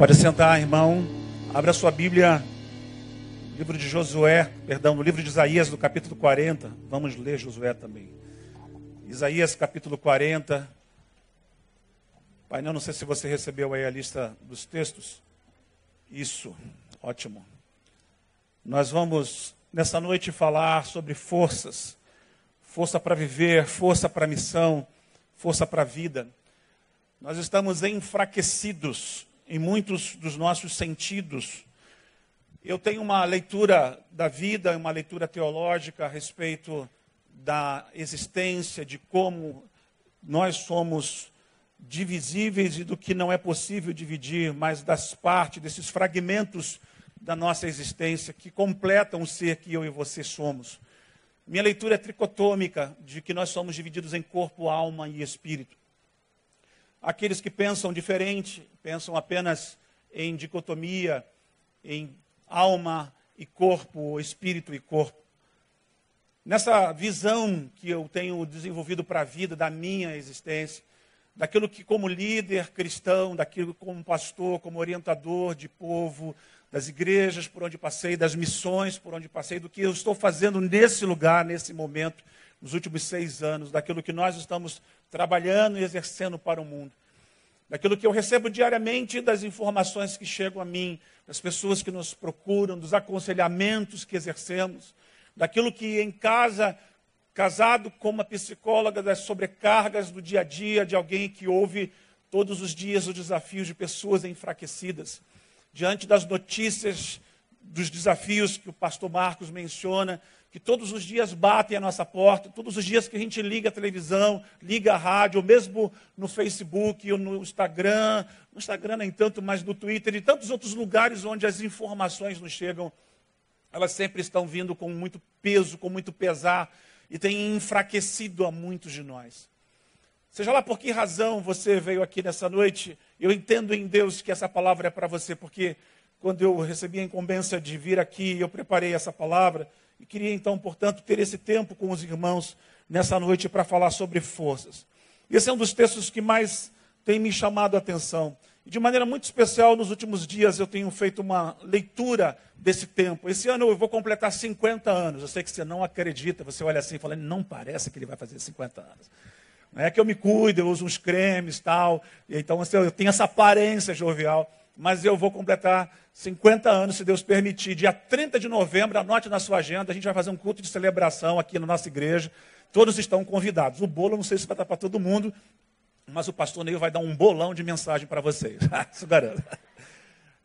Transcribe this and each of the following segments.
Pode sentar, irmão. Abra sua Bíblia, livro de Josué, perdão, no livro de Isaías, no capítulo 40. Vamos ler Josué também. Isaías, capítulo 40. Pai, não sei se você recebeu aí a lista dos textos. Isso, ótimo. Nós vamos, nessa noite, falar sobre forças. Força para viver, força para missão, força para a vida. Nós estamos enfraquecidos em muitos dos nossos sentidos. Eu tenho uma leitura da vida, uma leitura teológica a respeito da existência, de como nós somos divisíveis e do que não é possível dividir, mas das partes, desses fragmentos da nossa existência que completam o ser que eu e você somos. Minha leitura é tricotômica, de que nós somos divididos em corpo, alma e espírito. Aqueles que pensam diferente, pensam apenas em dicotomia, em alma e corpo, espírito e corpo. Nessa visão que eu tenho desenvolvido para a vida da minha existência, daquilo que, como líder cristão, daquilo como pastor, como orientador de povo, das igrejas por onde passei, das missões por onde passei, do que eu estou fazendo nesse lugar, nesse momento, nos últimos seis anos, daquilo que nós estamos trabalhando e exercendo para o mundo. Daquilo que eu recebo diariamente, das informações que chegam a mim, das pessoas que nos procuram, dos aconselhamentos que exercemos, daquilo que em casa, casado com uma psicóloga, das sobrecargas do dia a dia de alguém que ouve todos os dias os desafios de pessoas enfraquecidas, diante das notícias, dos desafios que o pastor Marcos menciona, que todos os dias batem a nossa porta, todos os dias que a gente liga a televisão, liga a rádio, ou mesmo no Facebook ou no Instagram, no Instagram nem tanto, mas no Twitter e tantos outros lugares onde as informações nos chegam, elas sempre estão vindo com muito peso, com muito pesar e têm enfraquecido a muitos de nós. Seja lá por que razão você veio aqui nessa noite, eu entendo em Deus que essa palavra é para você, porque quando eu recebi a incumbência de vir aqui, eu preparei essa palavra e queria então, portanto, ter esse tempo com os irmãos nessa noite para falar sobre forças. Esse é um dos textos que mais tem me chamado a atenção. E de maneira muito especial, nos últimos dias eu tenho feito uma leitura desse tempo. Esse ano eu vou completar 50 anos. Eu sei que você não acredita, você olha assim e fala, não parece que ele vai fazer 50 anos. Não é que eu me cuido, eu uso uns cremes tal. Então assim, eu tenho essa aparência jovial mas eu vou completar 50 anos, se Deus permitir. Dia 30 de novembro, anote na sua agenda, a gente vai fazer um culto de celebração aqui na nossa igreja. Todos estão convidados. O bolo, não sei se vai estar para todo mundo, mas o pastor Neil vai dar um bolão de mensagem para vocês. Isso garanto.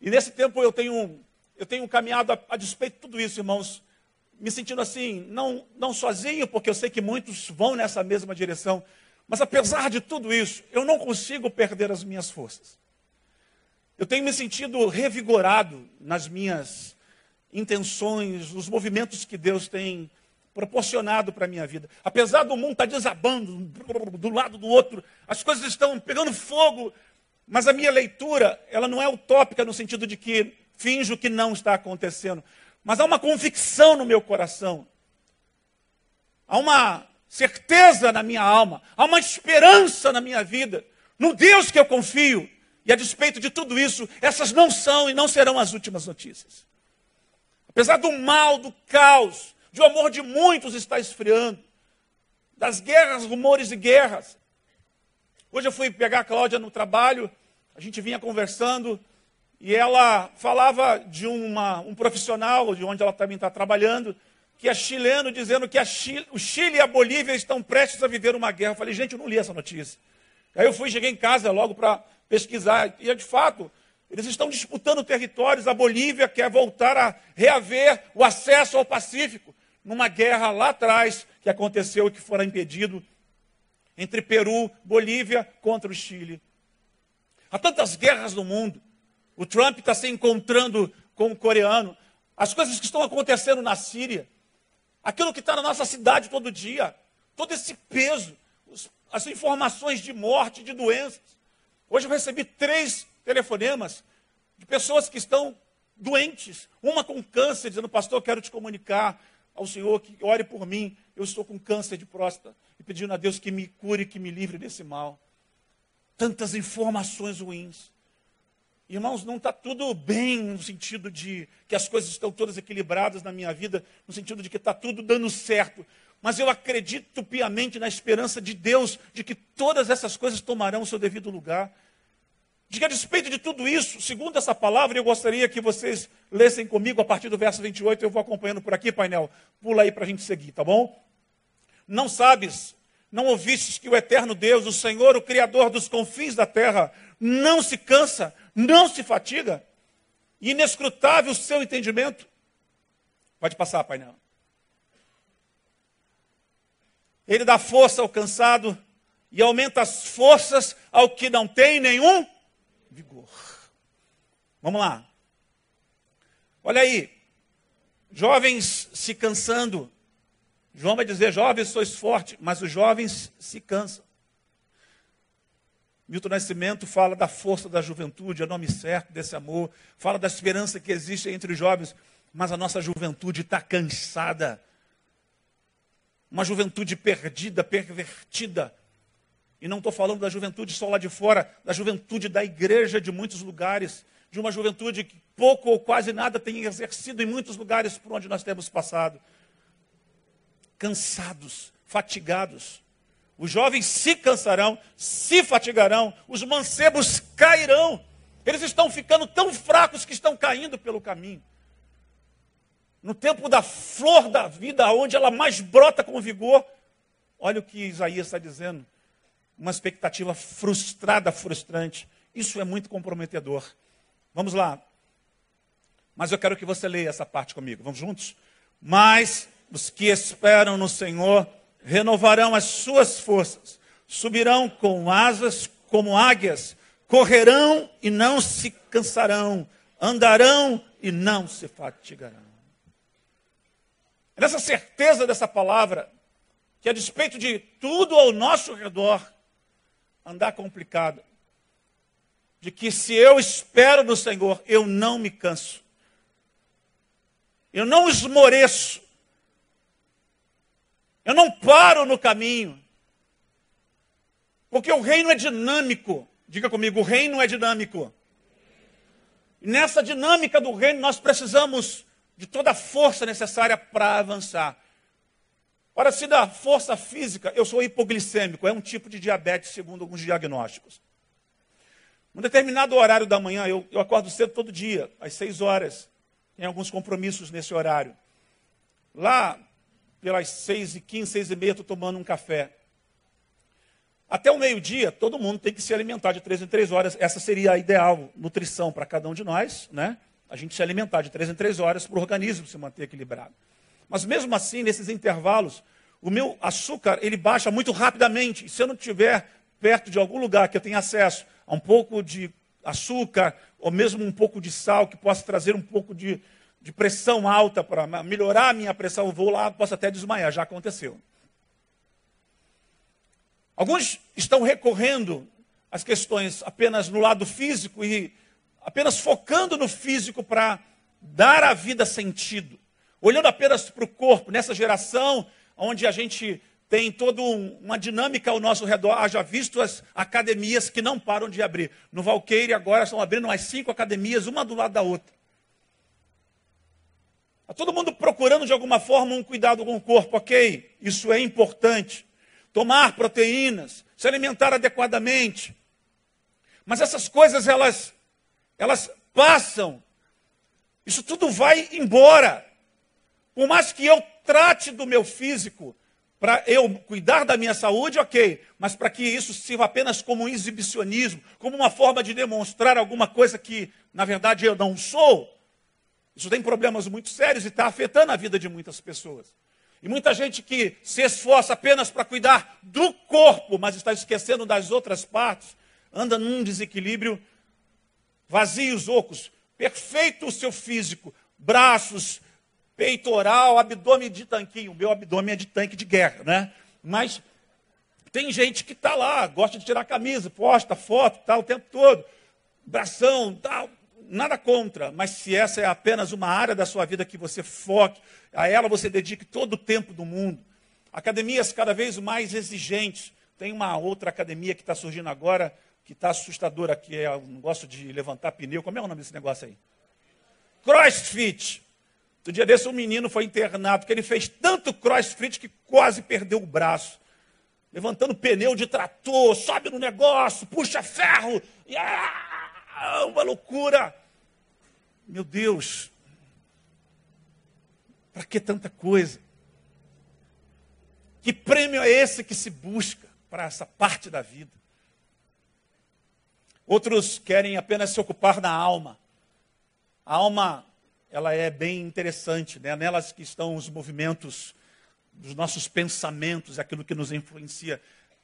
E nesse tempo eu tenho, eu tenho caminhado a, a despeito de tudo isso, irmãos, me sentindo assim, não, não sozinho, porque eu sei que muitos vão nessa mesma direção, mas apesar de tudo isso, eu não consigo perder as minhas forças. Eu tenho me sentido revigorado nas minhas intenções, nos movimentos que Deus tem proporcionado para a minha vida. Apesar do mundo estar tá desabando do lado do outro, as coisas estão pegando fogo, mas a minha leitura, ela não é utópica no sentido de que finjo que não está acontecendo, mas há uma convicção no meu coração. Há uma certeza na minha alma, há uma esperança na minha vida, no Deus que eu confio, e a despeito de tudo isso, essas não são e não serão as últimas notícias. Apesar do mal, do caos, de o amor de muitos está esfriando, das guerras, rumores de guerras. Hoje eu fui pegar a Cláudia no trabalho, a gente vinha conversando e ela falava de uma, um profissional, de onde ela também está trabalhando, que é chileno, dizendo que Chile, o Chile e a Bolívia estão prestes a viver uma guerra. Eu falei, gente, eu não li essa notícia. Aí eu fui, cheguei em casa logo para pesquisar, e de fato, eles estão disputando territórios. A Bolívia quer voltar a reaver o acesso ao Pacífico, numa guerra lá atrás que aconteceu e que fora impedido entre Peru, Bolívia contra o Chile. Há tantas guerras no mundo. O Trump está se encontrando com o coreano. As coisas que estão acontecendo na Síria. Aquilo que está na nossa cidade todo dia. Todo esse peso. As informações de morte, de doenças. Hoje eu recebi três telefonemas de pessoas que estão doentes, uma com câncer, dizendo, pastor, quero te comunicar ao Senhor que ore por mim, eu estou com câncer de próstata, e pedindo a Deus que me cure, que me livre desse mal. Tantas informações ruins. Irmãos, não está tudo bem no sentido de que as coisas estão todas equilibradas na minha vida, no sentido de que está tudo dando certo. Mas eu acredito piamente na esperança de Deus de que todas essas coisas tomarão o seu devido lugar. De que a despeito de tudo isso, segundo essa palavra, eu gostaria que vocês lessem comigo a partir do verso 28, eu vou acompanhando por aqui, painel. Pula aí para a gente seguir, tá bom? Não sabes, não ouvistes que o eterno Deus, o Senhor, o Criador dos confins da terra, não se cansa, não se fatiga, inescrutável o seu entendimento. Pode passar, painel. Ele dá força ao cansado e aumenta as forças ao que não tem nenhum vigor. Vamos lá. Olha aí. Jovens se cansando. João vai dizer: jovens sois fortes, mas os jovens se cansam. Milton Nascimento fala da força da juventude, é nome certo desse amor, fala da esperança que existe entre os jovens, mas a nossa juventude está cansada. Uma juventude perdida, pervertida. E não estou falando da juventude só lá de fora, da juventude da igreja de muitos lugares, de uma juventude que pouco ou quase nada tem exercido em muitos lugares por onde nós temos passado. Cansados, fatigados os jovens se cansarão, se fatigarão, os mancebos cairão. Eles estão ficando tão fracos que estão caindo pelo caminho. No tempo da flor da vida, onde ela mais brota com vigor, olha o que Isaías está dizendo. Uma expectativa frustrada, frustrante. Isso é muito comprometedor. Vamos lá. Mas eu quero que você leia essa parte comigo. Vamos juntos? Mas os que esperam no Senhor renovarão as suas forças, subirão com asas como águias, correrão e não se cansarão, andarão e não se fatigarão. É nessa certeza dessa palavra, que a despeito de tudo ao nosso redor andar complicado, de que se eu espero no Senhor, eu não me canso, eu não esmoreço, eu não paro no caminho. Porque o reino é dinâmico. Diga comigo, o reino é dinâmico. Nessa dinâmica do reino, nós precisamos de toda a força necessária para avançar. Ora, se da força física, eu sou hipoglicêmico, é um tipo de diabetes, segundo alguns diagnósticos. Um determinado horário da manhã, eu, eu acordo cedo todo dia, às seis horas. Tem alguns compromissos nesse horário. Lá, pelas seis e quinze, seis e meia, estou tomando um café. Até o meio-dia, todo mundo tem que se alimentar de três em três horas. Essa seria a ideal nutrição para cada um de nós, né? A gente se alimentar de três em três horas para o organismo se manter equilibrado. Mas mesmo assim, nesses intervalos, o meu açúcar ele baixa muito rapidamente. E se eu não estiver perto de algum lugar que eu tenha acesso a um pouco de açúcar, ou mesmo um pouco de sal, que possa trazer um pouco de, de pressão alta para melhorar a minha pressão, eu vou lá, posso até desmaiar, já aconteceu. Alguns estão recorrendo às questões apenas no lado físico e apenas focando no físico para dar à vida sentido, olhando apenas para o corpo, nessa geração onde a gente tem toda um, uma dinâmica ao nosso redor. Haja visto as academias que não param de abrir. No Valqueire agora estão abrindo mais cinco academias, uma do lado da outra. Está todo mundo procurando de alguma forma um cuidado com o corpo, ok? Isso é importante. Tomar proteínas, se alimentar adequadamente. Mas essas coisas, elas, elas passam. Isso tudo vai embora. Por mais que eu trate do meu físico, para eu cuidar da minha saúde, ok, mas para que isso sirva apenas como um exibicionismo, como uma forma de demonstrar alguma coisa que, na verdade, eu não sou, isso tem problemas muito sérios e está afetando a vida de muitas pessoas. E muita gente que se esforça apenas para cuidar do corpo, mas está esquecendo das outras partes, anda num desequilíbrio vazios, ocos. Perfeito o seu físico, braços, peitoral, abdômen de tanquinho. O meu abdômen é de tanque de guerra, né? Mas tem gente que está lá, gosta de tirar camisa, posta foto, tal, o tempo todo. Bração, tal, nada contra, mas se essa é apenas uma área da sua vida que você foque, a ela você dedique todo o tempo do mundo. Academias cada vez mais exigentes. Tem uma outra academia que está surgindo agora, que está assustador aqui, é um negócio de levantar pneu. Como é o nome desse negócio aí? Crossfit. No dia desse, um menino foi internado, porque ele fez tanto crossfit que quase perdeu o braço. Levantando pneu de trator, sobe no negócio, puxa ferro. E, ah, uma loucura. Meu Deus. Para que tanta coisa? Que prêmio é esse que se busca para essa parte da vida? Outros querem apenas se ocupar da alma. A alma, ela é bem interessante, né? Nelas que estão os movimentos dos nossos pensamentos, aquilo que nos influencia.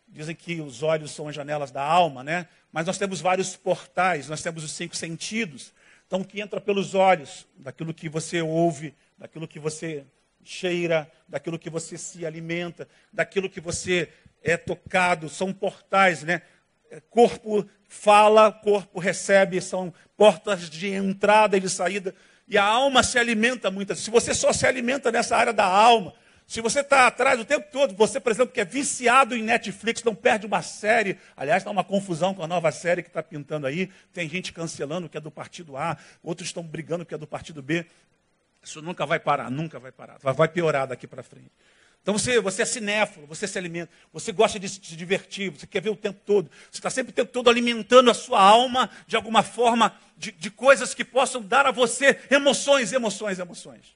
Dizem que os olhos são as janelas da alma, né? Mas nós temos vários portais, nós temos os cinco sentidos. Então, o que entra pelos olhos, daquilo que você ouve, daquilo que você cheira, daquilo que você se alimenta, daquilo que você é tocado, são portais, né? Corpo fala, corpo recebe, são portas de entrada e de saída. E a alma se alimenta muitas. Se você só se alimenta nessa área da alma, se você está atrás o tempo todo, você, por exemplo, que é viciado em Netflix, não perde uma série. Aliás, está uma confusão com a nova série que está pintando aí. Tem gente cancelando que é do partido A, outros estão brigando que é do partido B. Isso nunca vai parar, nunca vai parar. Vai piorar daqui para frente. Então você, você é cinéfilo, você se alimenta, você gosta de se divertir, você quer ver o tempo todo. Você está sempre o tempo todo alimentando a sua alma de alguma forma, de, de coisas que possam dar a você emoções, emoções, emoções.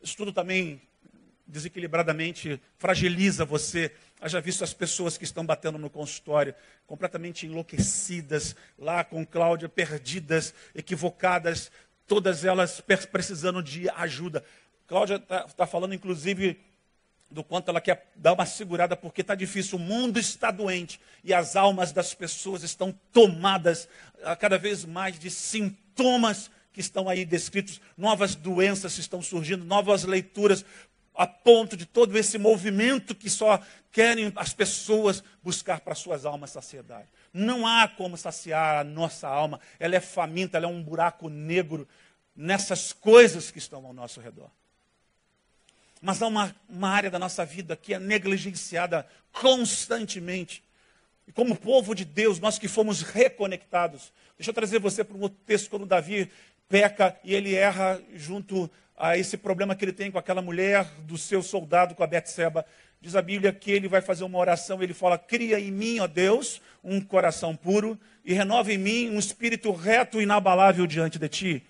Isso tudo também desequilibradamente fragiliza você. Haja visto as pessoas que estão batendo no consultório, completamente enlouquecidas, lá com Cláudia, perdidas, equivocadas, todas elas precisando de ajuda. Cláudia está tá falando, inclusive, do quanto ela quer dar uma segurada, porque está difícil. O mundo está doente e as almas das pessoas estão tomadas a cada vez mais de sintomas que estão aí descritos. Novas doenças estão surgindo, novas leituras, a ponto de todo esse movimento que só querem as pessoas buscar para suas almas saciedade. Não há como saciar a nossa alma. Ela é faminta, ela é um buraco negro nessas coisas que estão ao nosso redor. Mas há uma, uma área da nossa vida que é negligenciada constantemente. E como povo de Deus, nós que fomos reconectados. Deixa eu trazer você para um outro texto, quando Davi peca e ele erra junto a esse problema que ele tem com aquela mulher do seu soldado, com a Betseba. Diz a Bíblia que ele vai fazer uma oração, ele fala: Cria em mim, ó Deus, um coração puro e renova em mim um espírito reto e inabalável diante de ti.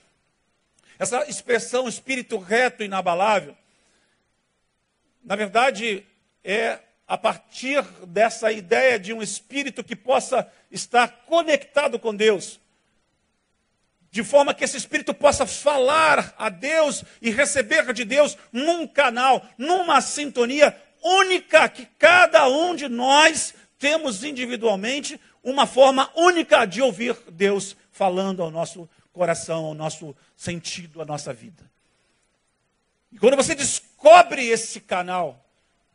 Essa expressão espírito reto e inabalável na verdade, é a partir dessa ideia de um espírito que possa estar conectado com Deus, de forma que esse espírito possa falar a Deus e receber de Deus num canal, numa sintonia única que cada um de nós temos individualmente uma forma única de ouvir Deus falando ao nosso coração, ao nosso sentido, à nossa vida. E quando você descobre esse canal,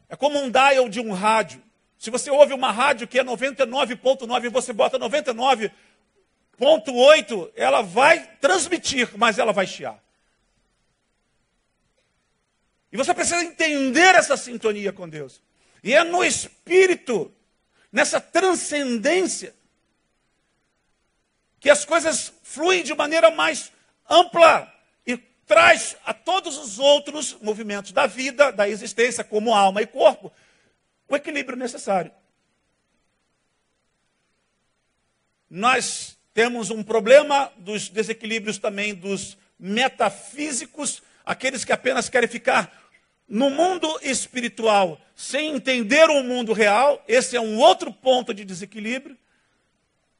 é como um dial de um rádio. Se você ouve uma rádio que é 99.9 e você bota 99.8, ela vai transmitir, mas ela vai chiar. E você precisa entender essa sintonia com Deus. E é no espírito, nessa transcendência, que as coisas fluem de maneira mais ampla, traz a todos os outros movimentos da vida, da existência, como alma e corpo, o equilíbrio necessário. Nós temos um problema dos desequilíbrios também dos metafísicos, aqueles que apenas querem ficar no mundo espiritual sem entender o mundo real. Esse é um outro ponto de desequilíbrio.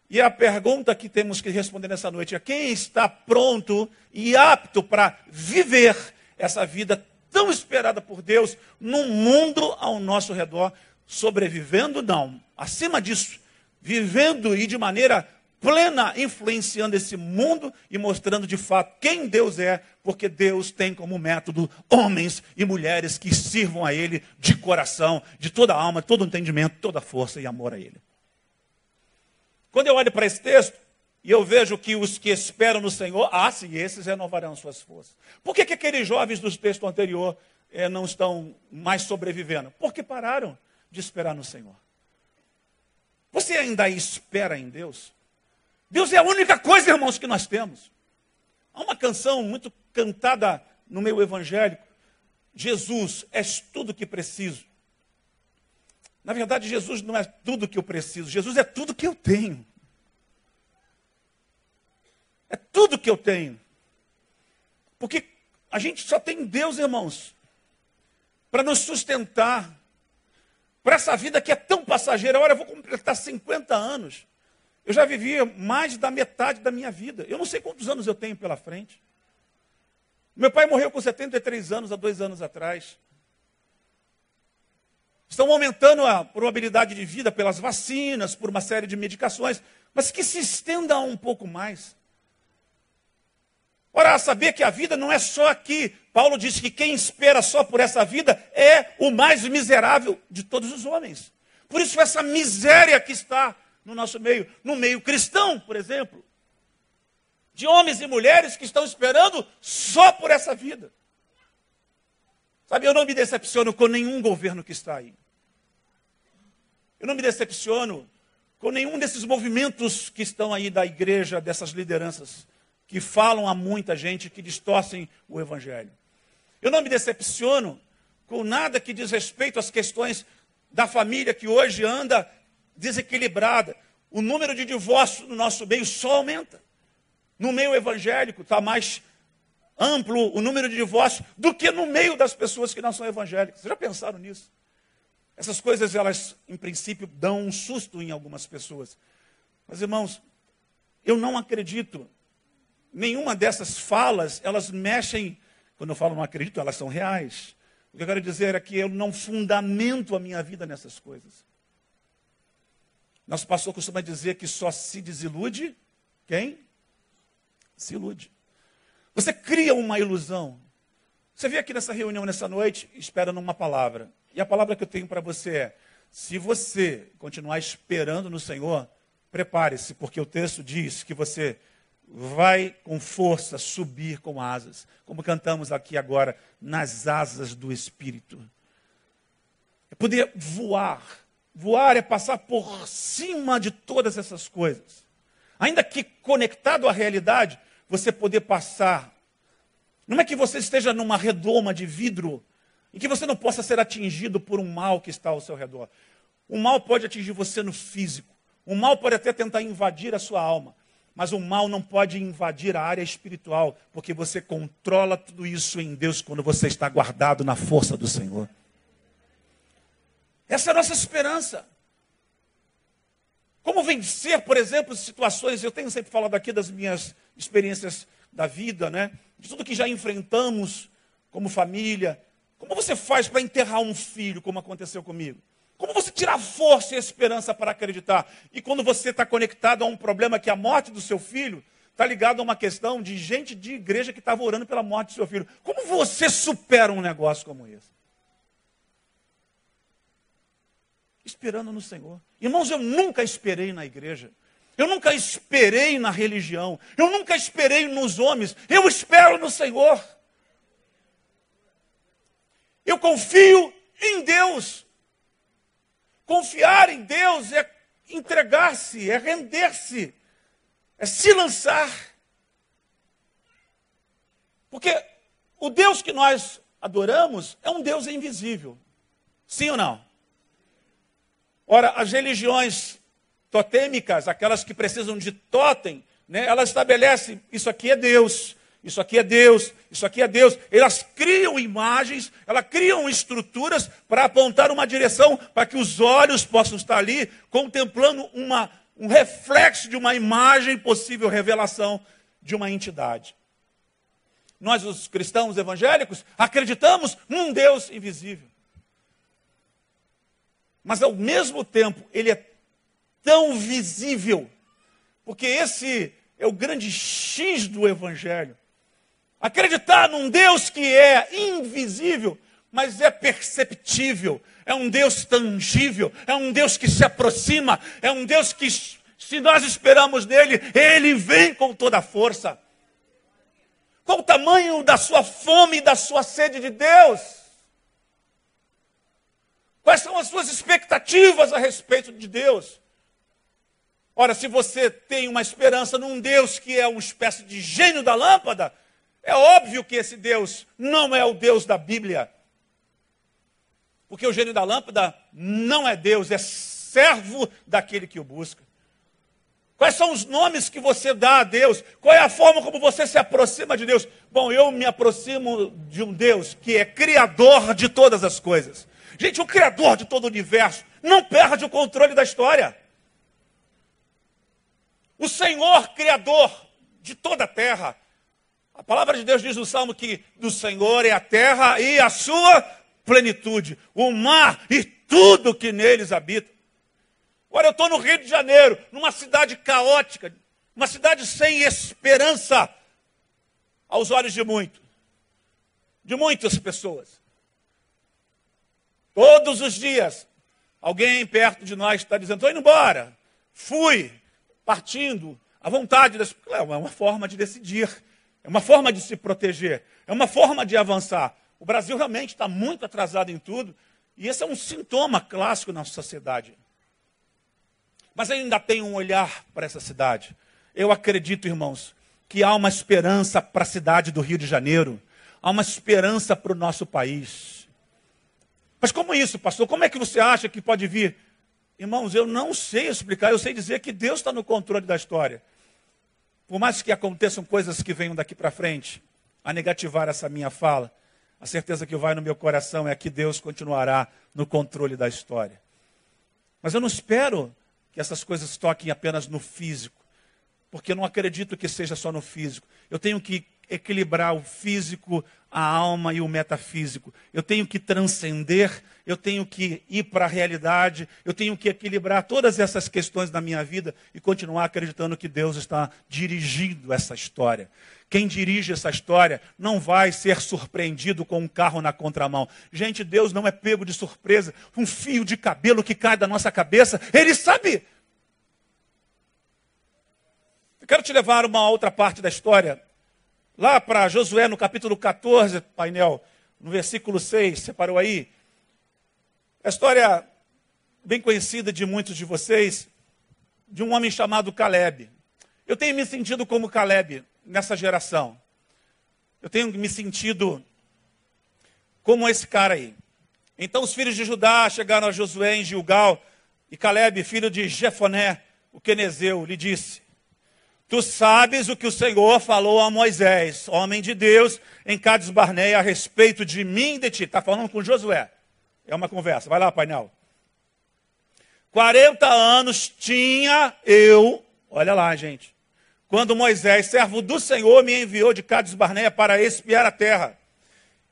E a pergunta que temos que responder nessa noite é: quem está pronto e apto para viver essa vida tão esperada por Deus no mundo ao nosso redor? Sobrevivendo, não. Acima disso, vivendo e de maneira plena, influenciando esse mundo e mostrando de fato quem Deus é, porque Deus tem como método homens e mulheres que sirvam a Ele de coração, de toda a alma, todo entendimento, toda força e amor a Ele. Quando eu olho para esse texto, e eu vejo que os que esperam no Senhor, ah, sim, esses renovarão suas forças. Por que, que aqueles jovens do texto anterior eh, não estão mais sobrevivendo? Porque pararam de esperar no Senhor. Você ainda espera em Deus? Deus é a única coisa, irmãos, que nós temos. Há uma canção muito cantada no meio evangélico. Jesus, és tudo que preciso. Na verdade, Jesus não é tudo que eu preciso, Jesus é tudo que eu tenho. É tudo que eu tenho. Porque a gente só tem Deus, irmãos, para nos sustentar, para essa vida que é tão passageira. Olha, eu vou completar 50 anos. Eu já vivi mais da metade da minha vida. Eu não sei quantos anos eu tenho pela frente. Meu pai morreu com 73 anos, há dois anos atrás. Estão aumentando a probabilidade de vida pelas vacinas, por uma série de medicações, mas que se estenda um pouco mais. Ora, saber que a vida não é só aqui. Paulo disse que quem espera só por essa vida é o mais miserável de todos os homens. Por isso, essa miséria que está no nosso meio, no meio cristão, por exemplo, de homens e mulheres que estão esperando só por essa vida. Sabe, eu não me decepciono com nenhum governo que está aí. Eu não me decepciono com nenhum desses movimentos que estão aí da igreja, dessas lideranças, que falam a muita gente, que distorcem o evangelho. Eu não me decepciono com nada que diz respeito às questões da família que hoje anda desequilibrada. O número de divórcios no nosso meio só aumenta. No meio evangélico está mais amplo o número de divórcios do que no meio das pessoas que não são evangélicas. Vocês já pensaram nisso? Essas coisas, elas, em princípio, dão um susto em algumas pessoas. Mas, irmãos, eu não acredito. Nenhuma dessas falas, elas mexem. Quando eu falo não acredito, elas são reais. O que eu quero dizer é que eu não fundamento a minha vida nessas coisas. Nosso pastor costuma dizer que só se desilude quem? Se ilude. Você cria uma ilusão. Você vem aqui nessa reunião nessa noite esperando uma palavra. E a palavra que eu tenho para você é: se você continuar esperando no Senhor, prepare-se, porque o texto diz que você vai com força subir com asas, como cantamos aqui agora, nas asas do Espírito. É poder voar. Voar é passar por cima de todas essas coisas. Ainda que conectado à realidade, você poder passar. Não é que você esteja numa redoma de vidro e que você não possa ser atingido por um mal que está ao seu redor. O mal pode atingir você no físico. O mal pode até tentar invadir a sua alma. Mas o mal não pode invadir a área espiritual, porque você controla tudo isso em Deus quando você está guardado na força do Senhor. Essa é a nossa esperança. Como vencer, por exemplo, situações, eu tenho sempre falado aqui das minhas experiências da vida, né? De tudo que já enfrentamos como família, como você faz para enterrar um filho, como aconteceu comigo? Como você tira força e esperança para acreditar? E quando você está conectado a um problema que é a morte do seu filho, está ligado a uma questão de gente de igreja que estava orando pela morte do seu filho. Como você supera um negócio como esse? Esperando no Senhor. Irmãos, eu nunca esperei na igreja. Eu nunca esperei na religião. Eu nunca esperei nos homens. Eu espero no Senhor. Eu confio em Deus. Confiar em Deus é entregar-se, é render-se, é se lançar. Porque o Deus que nós adoramos é um Deus invisível. Sim ou não? Ora, as religiões totêmicas, aquelas que precisam de totem, né, elas estabelecem isso aqui é Deus, isso aqui é Deus, isso aqui é Deus. Elas criam imagens, elas criam estruturas para apontar uma direção, para que os olhos possam estar ali contemplando uma, um reflexo de uma imagem, possível revelação de uma entidade. Nós, os cristãos evangélicos, acreditamos num Deus invisível. Mas ao mesmo tempo, ele é tão visível, porque esse é o grande X do evangelho. Acreditar num Deus que é invisível, mas é perceptível, é um Deus tangível, é um Deus que se aproxima, é um Deus que, se nós esperamos nele, ele vem com toda a força. Qual o tamanho da sua fome e da sua sede de Deus? Quais são as suas expectativas a respeito de Deus? Ora, se você tem uma esperança num Deus que é uma espécie de gênio da lâmpada, é óbvio que esse Deus não é o Deus da Bíblia. Porque o gênio da lâmpada não é Deus, é servo daquele que o busca. Quais são os nomes que você dá a Deus? Qual é a forma como você se aproxima de Deus? Bom, eu me aproximo de um Deus que é criador de todas as coisas. Gente, o criador de todo o universo não perde o controle da história. O Senhor criador de toda a terra. A palavra de Deus diz no Salmo que do Senhor é a terra e a sua plenitude, o mar e tudo que neles habita. Olha, eu estou no Rio de Janeiro, numa cidade caótica, uma cidade sem esperança, aos olhos de muitos, de muitas pessoas. Todos os dias, alguém perto de nós está dizendo: estou indo embora, fui, partindo, à vontade. Das... É uma forma de decidir, é uma forma de se proteger, é uma forma de avançar. O Brasil realmente está muito atrasado em tudo, e esse é um sintoma clássico na sociedade. Mas ainda tem um olhar para essa cidade. Eu acredito, irmãos, que há uma esperança para a cidade do Rio de Janeiro, há uma esperança para o nosso país. Mas como isso, pastor? Como é que você acha que pode vir? Irmãos, eu não sei explicar, eu sei dizer que Deus está no controle da história. Por mais que aconteçam coisas que venham daqui para frente a negativar essa minha fala, a certeza que vai no meu coração é que Deus continuará no controle da história. Mas eu não espero que essas coisas toquem apenas no físico, porque eu não acredito que seja só no físico. Eu tenho que equilibrar o físico, a alma e o metafísico. Eu tenho que transcender, eu tenho que ir para a realidade, eu tenho que equilibrar todas essas questões da minha vida e continuar acreditando que Deus está dirigindo essa história. Quem dirige essa história não vai ser surpreendido com um carro na contramão. Gente, Deus não é pego de surpresa. Um fio de cabelo que cai da nossa cabeça, Ele sabe. Eu quero te levar a uma outra parte da história. Lá para Josué, no capítulo 14, painel, no versículo 6, separou aí. A história bem conhecida de muitos de vocês, de um homem chamado Caleb. Eu tenho me sentido como Caleb nessa geração. Eu tenho me sentido como esse cara aí. Então os filhos de Judá chegaram a Josué em Gilgal, e Caleb, filho de Jefoné, o quenezeu, lhe disse: Tu sabes o que o Senhor falou a Moisés, homem de Deus, em Cades Barneia, a respeito de mim e de ti. Está falando com Josué. É uma conversa. Vai lá, painel. 40 anos tinha eu, olha lá, gente, quando Moisés, servo do Senhor, me enviou de Cades Barneia para espiar a terra.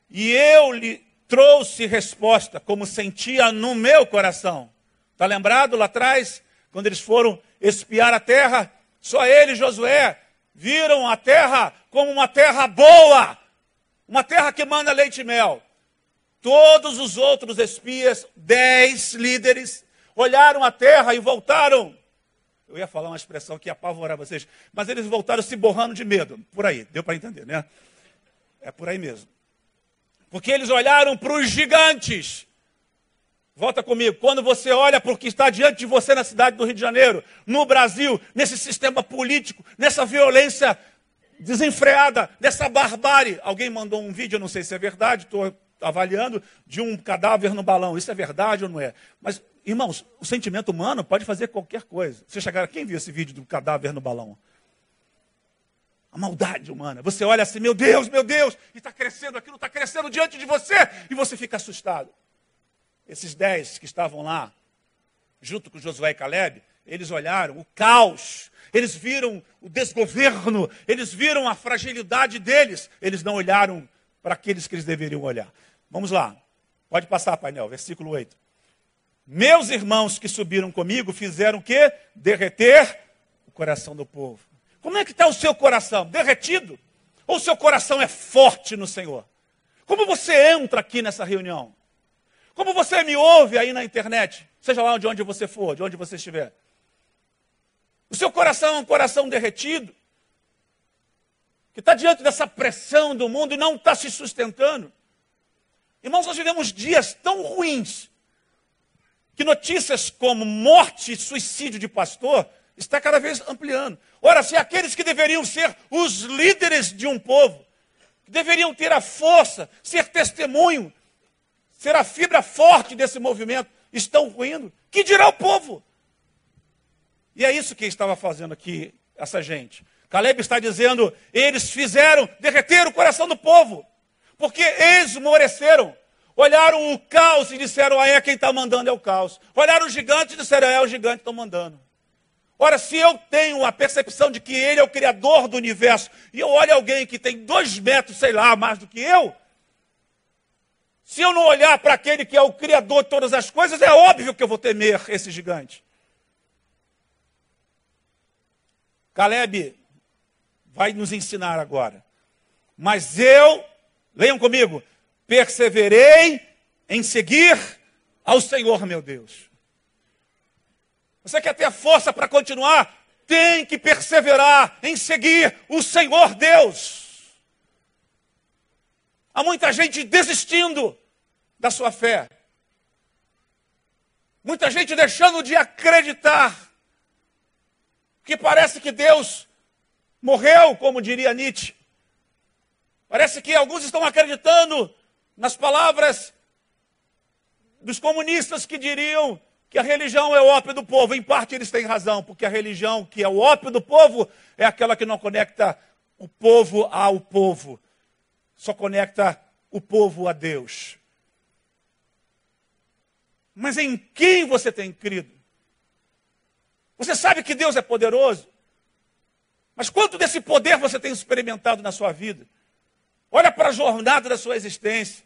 E eu lhe trouxe resposta, como sentia no meu coração. Está lembrado lá atrás, quando eles foram espiar a terra? Só ele e Josué viram a terra como uma terra boa, uma terra que manda leite e mel. Todos os outros espias, dez líderes, olharam a terra e voltaram eu ia falar uma expressão que ia apavorar vocês, mas eles voltaram se borrando de medo. Por aí, deu para entender, né? É por aí mesmo. Porque eles olharam para os gigantes. Volta comigo. Quando você olha para o que está diante de você na cidade do Rio de Janeiro, no Brasil, nesse sistema político, nessa violência desenfreada, nessa barbárie. Alguém mandou um vídeo, eu não sei se é verdade, estou avaliando, de um cadáver no balão. Isso é verdade ou não é? Mas Irmãos, o sentimento humano pode fazer qualquer coisa. Você chegar, quem viu esse vídeo do cadáver no balão? A maldade humana. Você olha assim, meu Deus, meu Deus, e está crescendo, aquilo está crescendo diante de você, e você fica assustado. Esses dez que estavam lá, junto com Josué e Caleb, eles olharam o caos, eles viram o desgoverno, eles viram a fragilidade deles, eles não olharam para aqueles que eles deveriam olhar. Vamos lá, pode passar, painel, versículo 8. Meus irmãos que subiram comigo fizeram o quê? Derreter o coração do povo. Como é que está o seu coração? Derretido? Ou o seu coração é forte no Senhor? Como você entra aqui nessa reunião? Como você me ouve aí na internet? Seja lá de onde você for, de onde você estiver. O seu coração é um coração derretido? Que está diante dessa pressão do mundo e não está se sustentando? Irmãos, nós vivemos dias tão ruins que notícias como morte e suicídio de pastor está cada vez ampliando. Ora, se aqueles que deveriam ser os líderes de um povo, que deveriam ter a força, ser testemunho, ser a fibra forte desse movimento, estão ruindo, que dirá o povo? E é isso que estava fazendo aqui essa gente. Caleb está dizendo: eles fizeram derreter o coração do povo, porque esmoreceram. Olharam o caos e disseram: ah, é quem está mandando é o caos. Olharam o gigante e disseram: é o gigante que está mandando. Ora, se eu tenho a percepção de que ele é o criador do universo, e eu olho alguém que tem dois metros, sei lá, mais do que eu, se eu não olhar para aquele que é o criador de todas as coisas, é óbvio que eu vou temer esse gigante. Caleb vai nos ensinar agora. Mas eu, leiam comigo, perseverei em seguir ao Senhor meu Deus. Você quer ter força para continuar? Tem que perseverar em seguir o Senhor Deus. Há muita gente desistindo da sua fé. Muita gente deixando de acreditar que parece que Deus morreu, como diria Nietzsche. Parece que alguns estão acreditando nas palavras dos comunistas que diriam que a religião é o ópio do povo. Em parte eles têm razão, porque a religião que é o ópio do povo é aquela que não conecta o povo ao povo, só conecta o povo a Deus. Mas em quem você tem crido? Você sabe que Deus é poderoso? Mas quanto desse poder você tem experimentado na sua vida? Olha para a jornada da sua existência.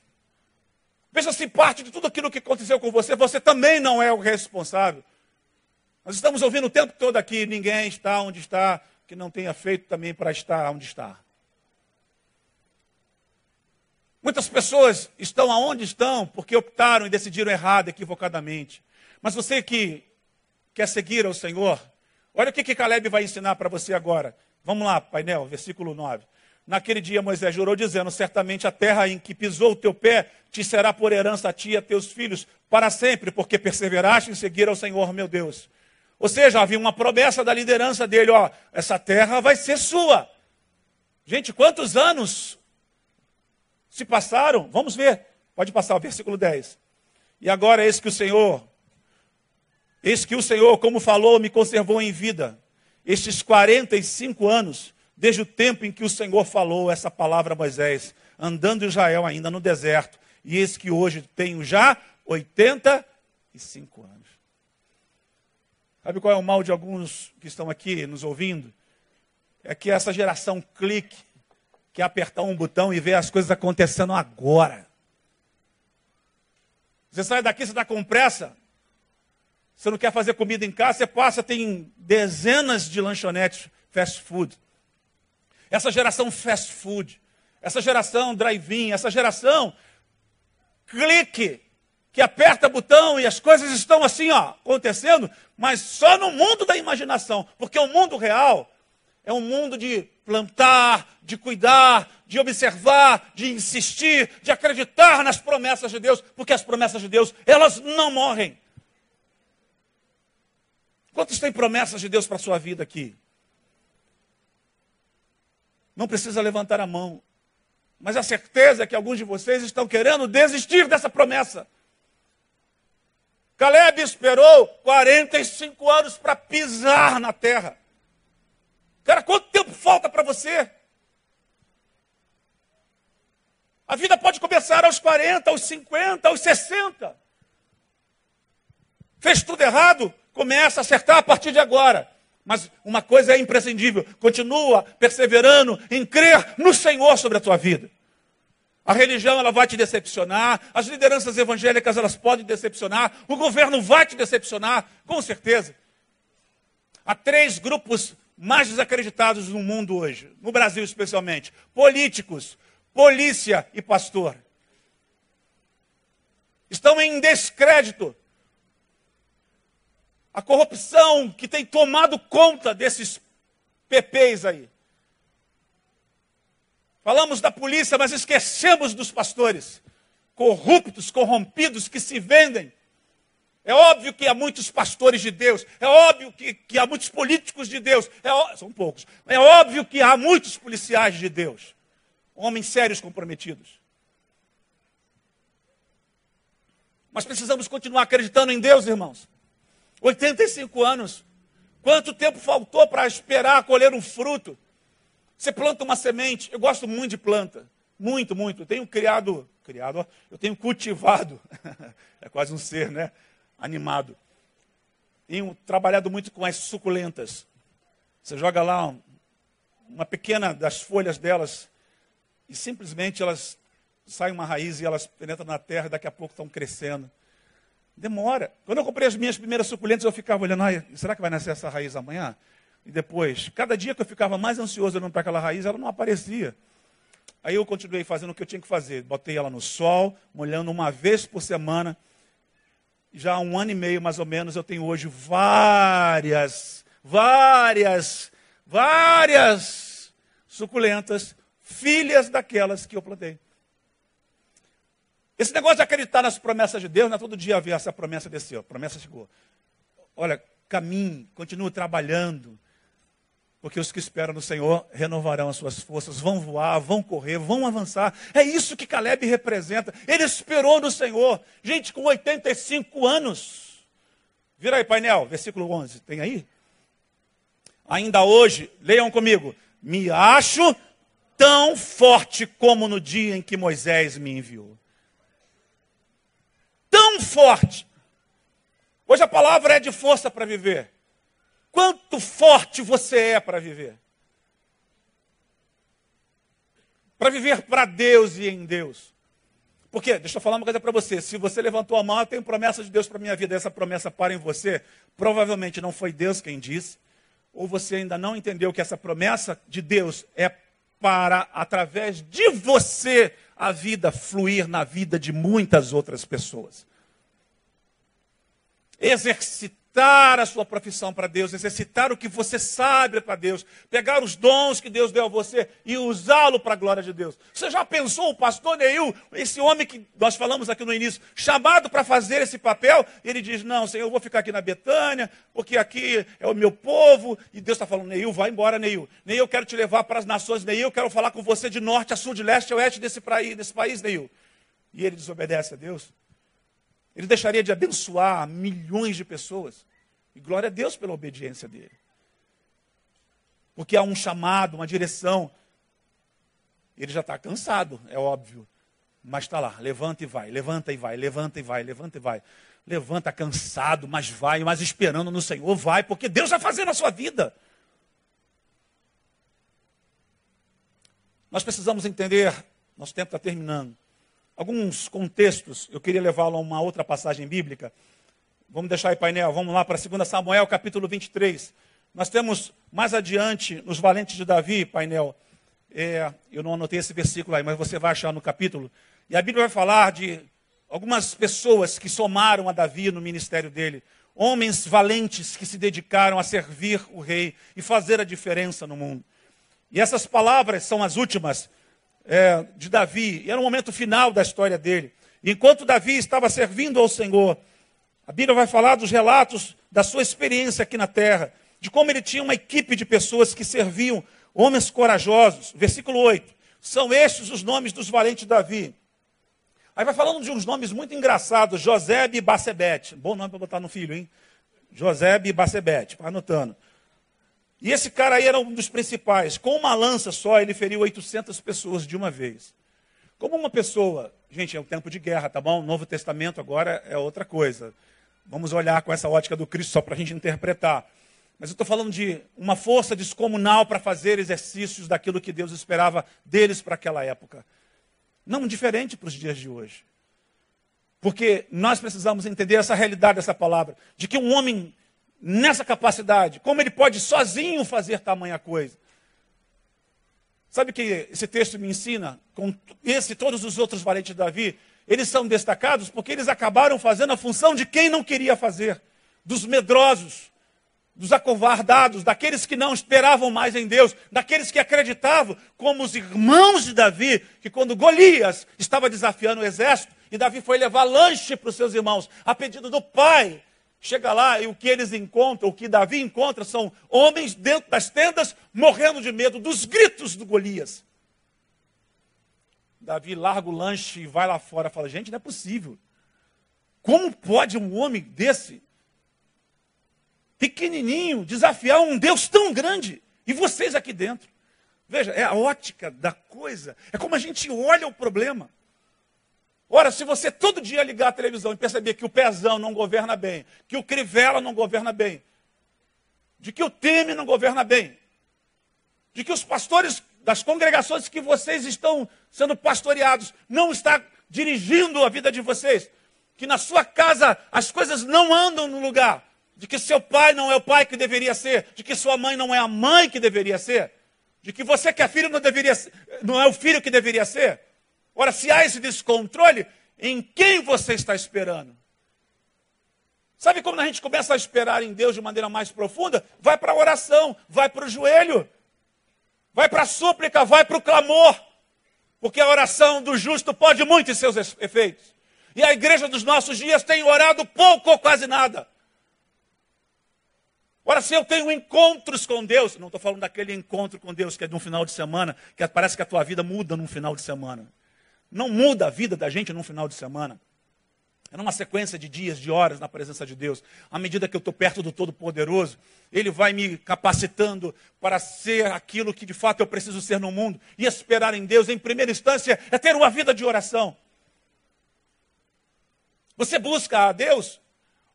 Veja se parte de tudo aquilo que aconteceu com você, você também não é o responsável. Nós estamos ouvindo o tempo todo aqui, ninguém está onde está, que não tenha feito também para estar onde está. Muitas pessoas estão aonde estão porque optaram e decidiram errado, equivocadamente. Mas você que quer seguir ao Senhor, olha o que, que Caleb vai ensinar para você agora. Vamos lá, painel, versículo 9. Naquele dia Moisés jurou, dizendo: Certamente a terra em que pisou o teu pé te será por herança a ti e a teus filhos para sempre, porque perseveraste em seguir ao Senhor meu Deus. Ou seja, havia uma promessa da liderança dele: ó, essa terra vai ser sua. Gente, quantos anos se passaram? Vamos ver. Pode passar o versículo 10. E agora eis que o Senhor Eis que o Senhor, como falou, me conservou em vida estes 45 anos, desde o tempo em que o Senhor falou essa palavra a Moisés, andando Israel ainda no deserto. E eis que hoje tenho já 85 anos. Sabe qual é o mal de alguns que estão aqui nos ouvindo? É que essa geração clique, que é apertar um botão e ver as coisas acontecendo agora. Você sai daqui, você está com pressa, você não quer fazer comida em casa, você passa, tem dezenas de lanchonetes fast food. Essa geração fast food, essa geração drive-in, essa geração clique, que aperta botão e as coisas estão assim, ó, acontecendo, mas só no mundo da imaginação, porque o mundo real é um mundo de plantar, de cuidar, de observar, de insistir, de acreditar nas promessas de Deus, porque as promessas de Deus, elas não morrem. Quantos têm promessas de Deus para a sua vida aqui? Não precisa levantar a mão. Mas a certeza é que alguns de vocês estão querendo desistir dessa promessa. Caleb esperou 45 anos para pisar na terra. Cara, quanto tempo falta para você? A vida pode começar aos 40, aos 50, aos 60. Fez tudo errado? Começa a acertar a partir de agora. Mas uma coisa é imprescindível: continua perseverando em crer no Senhor sobre a tua vida. A religião ela vai te decepcionar, as lideranças evangélicas elas podem decepcionar, o governo vai te decepcionar, com certeza. Há três grupos mais desacreditados no mundo hoje, no Brasil especialmente: políticos, polícia e pastor. Estão em descrédito a corrupção que tem tomado conta desses PPs aí. Falamos da polícia, mas esquecemos dos pastores, corruptos, corrompidos, que se vendem. É óbvio que há muitos pastores de Deus, é óbvio que, que há muitos políticos de Deus, é, são poucos. É óbvio que há muitos policiais de Deus, homens sérios comprometidos. Mas precisamos continuar acreditando em Deus, irmãos. 85 anos. Quanto tempo faltou para esperar colher um fruto? Você planta uma semente. Eu gosto muito de planta. Muito, muito. Eu tenho criado, criado, eu tenho cultivado. é quase um ser, né? Animado. Tenho trabalhado muito com as suculentas. Você joga lá uma pequena das folhas delas e simplesmente elas saem uma raiz e elas penetram na terra e daqui a pouco estão crescendo. Demora. Quando eu comprei as minhas primeiras suculentas, eu ficava olhando, será que vai nascer essa raiz amanhã? E depois, cada dia que eu ficava mais ansioso olhando para aquela raiz, ela não aparecia. Aí eu continuei fazendo o que eu tinha que fazer. Botei ela no sol, molhando uma vez por semana já há um ano e meio mais ou menos, eu tenho hoje várias, várias, várias suculentas, filhas daquelas que eu plantei. Esse negócio de acreditar nas promessas de Deus, não é todo dia ver essa promessa desceu, a promessa chegou. Olha, caminhe, continue trabalhando, porque os que esperam no Senhor renovarão as suas forças, vão voar, vão correr, vão avançar. É isso que Caleb representa. Ele esperou no Senhor. Gente, com 85 anos. Vira aí, painel, versículo 11. Tem aí? Ainda hoje, leiam comigo. Me acho tão forte como no dia em que Moisés me enviou. Tão forte. Hoje a palavra é de força para viver quanto forte você é para viver. Para viver para Deus e em Deus. Porque, deixa eu falar uma coisa para você: se você levantou a mão, eu tenho promessa de Deus para minha vida, essa promessa para em você, provavelmente não foi Deus quem disse, ou você ainda não entendeu que essa promessa de Deus é para, através de você, a vida fluir na vida de muitas outras pessoas. Exercitar exercitar a sua profissão para Deus, exercitar o que você sabe para Deus, pegar os dons que Deus deu a você e usá-lo para a glória de Deus. Você já pensou o pastor Neil, esse homem que nós falamos aqui no início, chamado para fazer esse papel? Ele diz: Não, Senhor, eu vou ficar aqui na Betânia, porque aqui é o meu povo. E Deus está falando: Neil, vai embora, Neil. Neil, eu quero te levar para as nações, Neil, eu quero falar com você de norte a sul, de leste a oeste desse, praí, desse país, Neil. E ele desobedece a Deus. Ele deixaria de abençoar milhões de pessoas. E glória a Deus pela obediência dele. Porque há um chamado, uma direção. Ele já está cansado, é óbvio. Mas está lá, levanta e vai, levanta e vai, levanta e vai, levanta e vai. Levanta cansado, mas vai, mas esperando no Senhor, vai, porque Deus vai fazer na sua vida. Nós precisamos entender, nosso tempo está terminando, alguns contextos, eu queria levá-lo a uma outra passagem bíblica. Vamos deixar aí painel, vamos lá para 2 Samuel, capítulo 23. Nós temos mais adiante, nos valentes de Davi, painel, é, eu não anotei esse versículo aí, mas você vai achar no capítulo. E a Bíblia vai falar de algumas pessoas que somaram a Davi no ministério dele. Homens valentes que se dedicaram a servir o rei e fazer a diferença no mundo. E essas palavras são as últimas é, de Davi. E era o momento final da história dele. Enquanto Davi estava servindo ao Senhor, a Bíblia vai falar dos relatos da sua experiência aqui na terra, de como ele tinha uma equipe de pessoas que serviam, homens corajosos. Versículo 8. São estes os nomes dos valentes de Davi. Aí vai falando de uns nomes muito engraçados, José e Bacebete. Bom nome para botar no filho, hein? José e Bacebete, anotando. E esse cara aí era um dos principais. Com uma lança só, ele feriu 800 pessoas de uma vez. Como uma pessoa, gente, é um tempo de guerra, tá bom? Novo Testamento agora é outra coisa. Vamos olhar com essa ótica do Cristo só para a gente interpretar. Mas eu estou falando de uma força descomunal para fazer exercícios daquilo que Deus esperava deles para aquela época. Não diferente para os dias de hoje. Porque nós precisamos entender essa realidade dessa palavra, de que um homem nessa capacidade, como ele pode sozinho fazer tamanha coisa. Sabe que esse texto me ensina? Com esse e todos os outros valentes de Davi, eles são destacados porque eles acabaram fazendo a função de quem não queria fazer, dos medrosos, dos acovardados, daqueles que não esperavam mais em Deus, daqueles que acreditavam, como os irmãos de Davi, que quando Golias estava desafiando o exército, E Davi foi levar lanche para os seus irmãos, a pedido do pai. Chega lá e o que eles encontram, o que Davi encontra, são homens dentro das tendas morrendo de medo dos gritos do Golias. Davi larga o lanche e vai lá fora. Fala: Gente, não é possível. Como pode um homem desse, pequenininho, desafiar um Deus tão grande? E vocês aqui dentro? Veja, é a ótica da coisa. É como a gente olha o problema. Ora, se você todo dia ligar a televisão e perceber que o pezão não governa bem, que o crivela não governa bem, de que o time não governa bem, de que os pastores das congregações que vocês estão sendo pastoreados não está dirigindo a vida de vocês, que na sua casa as coisas não andam no lugar, de que seu pai não é o pai que deveria ser, de que sua mãe não é a mãe que deveria ser, de que você que é filho não deveria não é o filho que deveria ser. Ora, se há esse descontrole, em quem você está esperando? Sabe como a gente começa a esperar em Deus de maneira mais profunda? Vai para a oração, vai para o joelho vai para a súplica, vai para o clamor, porque a oração do justo pode muito em seus efeitos. E a igreja dos nossos dias tem orado pouco ou quase nada. Ora, se eu tenho encontros com Deus, não estou falando daquele encontro com Deus que é de um final de semana, que parece que a tua vida muda num final de semana. Não muda a vida da gente num final de semana. É numa sequência de dias, de horas na presença de Deus. À medida que eu estou perto do Todo-Poderoso, Ele vai me capacitando para ser aquilo que de fato eu preciso ser no mundo. E esperar em Deus, em primeira instância, é ter uma vida de oração. Você busca a Deus?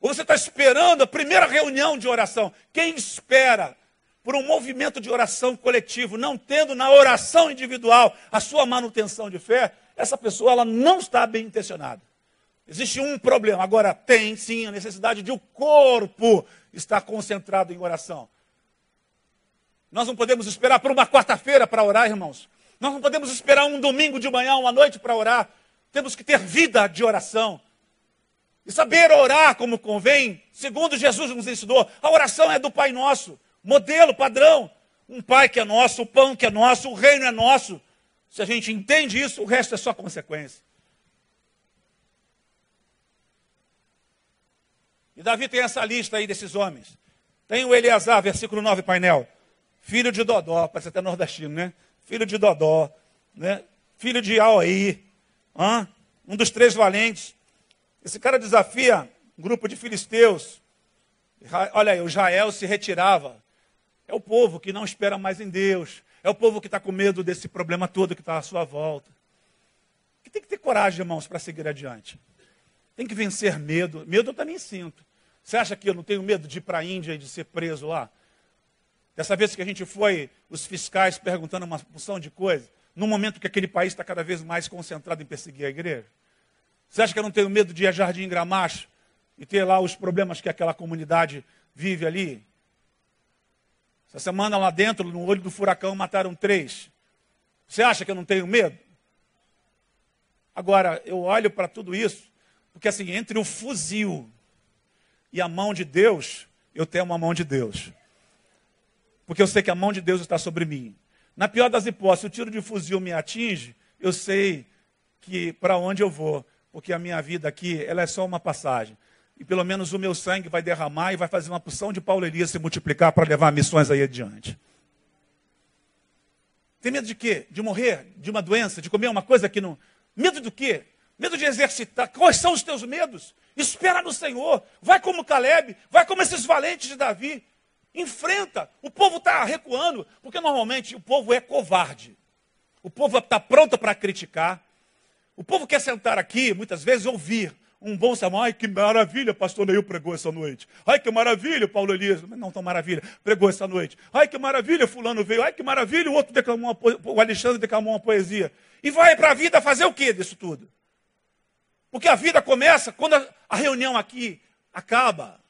Ou você está esperando a primeira reunião de oração? Quem espera por um movimento de oração coletivo, não tendo na oração individual a sua manutenção de fé, essa pessoa ela não está bem intencionada. Existe um problema. Agora, tem sim a necessidade de o corpo estar concentrado em oração. Nós não podemos esperar por uma quarta-feira para orar, irmãos. Nós não podemos esperar um domingo de manhã, uma noite para orar. Temos que ter vida de oração. E saber orar como convém, segundo Jesus nos ensinou. A oração é do Pai Nosso, modelo, padrão. Um Pai que é nosso, o pão que é nosso, o reino é nosso. Se a gente entende isso, o resto é só consequência. E Davi tem essa lista aí desses homens. Tem o Eleazar, versículo 9, painel. Filho de Dodó, parece até nordestino, né? Filho de Dodó, né? Filho de Aoi, um dos três valentes. Esse cara desafia um grupo de filisteus. Olha aí, o Jael se retirava. É o povo que não espera mais em Deus. É o povo que está com medo desse problema todo que está à sua volta. Que tem que ter coragem, irmãos, para seguir adiante. Tem que vencer medo. Medo eu também sinto. Você acha que eu não tenho medo de ir para a Índia e de ser preso lá? Dessa vez que a gente foi, os fiscais perguntando uma porção de coisas, no momento que aquele país está cada vez mais concentrado em perseguir a igreja? Você acha que eu não tenho medo de ir a Jardim Gramacho e ter lá os problemas que aquela comunidade vive ali? Essa semana lá dentro, no olho do furacão, mataram três. Você acha que eu não tenho medo? Agora, eu olho para tudo isso porque assim, entre o fuzil e a mão de Deus, eu tenho uma mão de Deus. Porque eu sei que a mão de Deus está sobre mim. Na pior das hipóteses, o tiro de fuzil me atinge, eu sei que para onde eu vou, porque a minha vida aqui, ela é só uma passagem. E pelo menos o meu sangue vai derramar e vai fazer uma porção de Paulo Elias se multiplicar para levar missões aí adiante. Tem medo de quê? De morrer? De uma doença? De comer uma coisa que não. Medo do quê? medo de exercitar. Quais são os teus medos? Espera no Senhor. Vai como Caleb, vai como esses valentes de Davi. Enfrenta. O povo está recuando, porque normalmente o povo é covarde. O povo está pronto para criticar. O povo quer sentar aqui, muitas vezes, ouvir um bom sermão. Ai, que maravilha, pastor Neil pregou essa noite. Ai, que maravilha, Paulo Elias. Não tão maravilha, pregou essa noite. Ai, que maravilha, fulano veio. Ai, que maravilha, o outro declamou uma, o Alexandre declamou uma poesia. E vai para a vida fazer o que disso tudo? Porque a vida começa quando a reunião aqui acaba.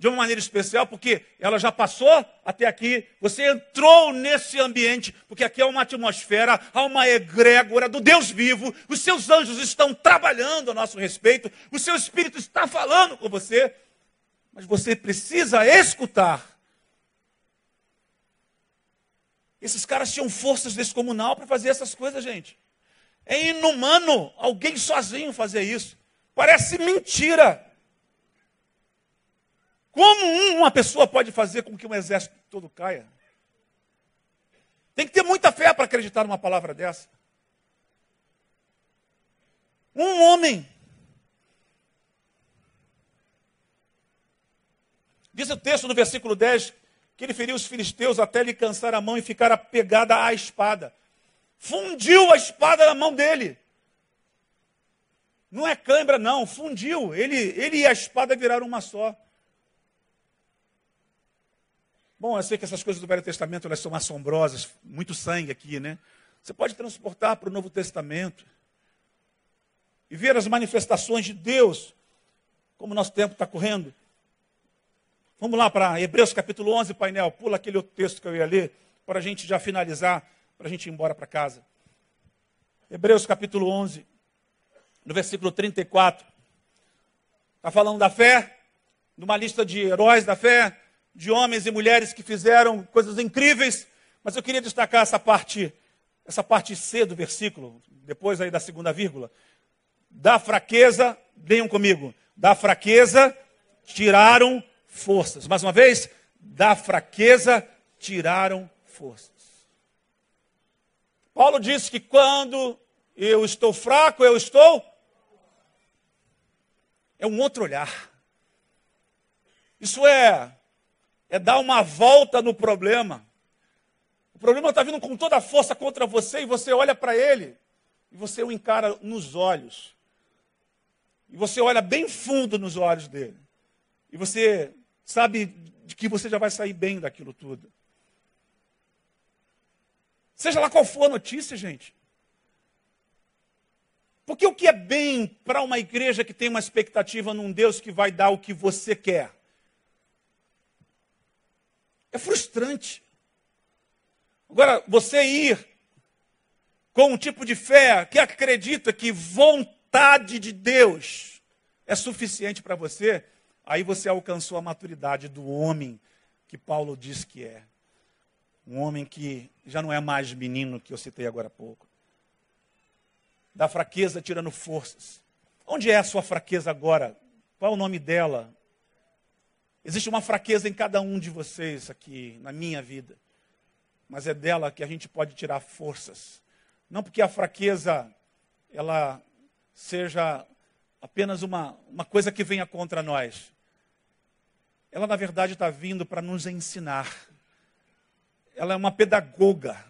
De uma maneira especial, porque ela já passou até aqui, você entrou nesse ambiente, porque aqui é uma atmosfera, há uma egrégora do Deus vivo, os seus anjos estão trabalhando a nosso respeito, o seu espírito está falando com você, mas você precisa escutar. Esses caras tinham forças descomunal para fazer essas coisas, gente. É inumano alguém sozinho fazer isso. Parece mentira. Como uma pessoa pode fazer com que um exército todo caia? Tem que ter muita fé para acreditar numa palavra dessa. Um homem. Diz o texto no versículo 10 que ele feriu os filisteus até lhe cansar a mão e ficar apegada à espada. Fundiu a espada na mão dele. Não é cãibra, não, fundiu. Ele, ele e a espada viraram uma só. Bom, eu sei que essas coisas do Velho Testamento elas são assombrosas, muito sangue aqui, né? Você pode transportar para o Novo Testamento e ver as manifestações de Deus, como nosso tempo está correndo. Vamos lá para Hebreus capítulo 11, painel. Pula aquele outro texto que eu ia ler, para a gente já finalizar, para a gente ir embora para casa. Hebreus capítulo 11, no versículo 34. Está falando da fé, de uma lista de heróis da fé, de homens e mulheres que fizeram coisas incríveis, mas eu queria destacar essa parte, essa parte C do versículo, depois aí da segunda vírgula. Da fraqueza, venham comigo, da fraqueza tiraram forças. Mais uma vez, da fraqueza tiraram forças. Paulo disse que quando eu estou fraco, eu estou. É um outro olhar. Isso é é dar uma volta no problema. O problema está vindo com toda a força contra você e você olha para ele e você o encara nos olhos. E você olha bem fundo nos olhos dele. E você sabe que você já vai sair bem daquilo tudo. Seja lá qual for a notícia, gente. Porque o que é bem para uma igreja que tem uma expectativa num Deus que vai dar o que você quer? É frustrante. Agora, você ir com um tipo de fé que acredita que vontade de Deus é suficiente para você, aí você alcançou a maturidade do homem que Paulo diz que é. Um homem que já não é mais menino que eu citei agora há pouco. Da fraqueza tirando forças. Onde é a sua fraqueza agora? Qual é o nome dela? Existe uma fraqueza em cada um de vocês aqui, na minha vida. Mas é dela que a gente pode tirar forças. Não porque a fraqueza ela seja apenas uma, uma coisa que venha contra nós. Ela, na verdade, está vindo para nos ensinar. Ela é uma pedagoga.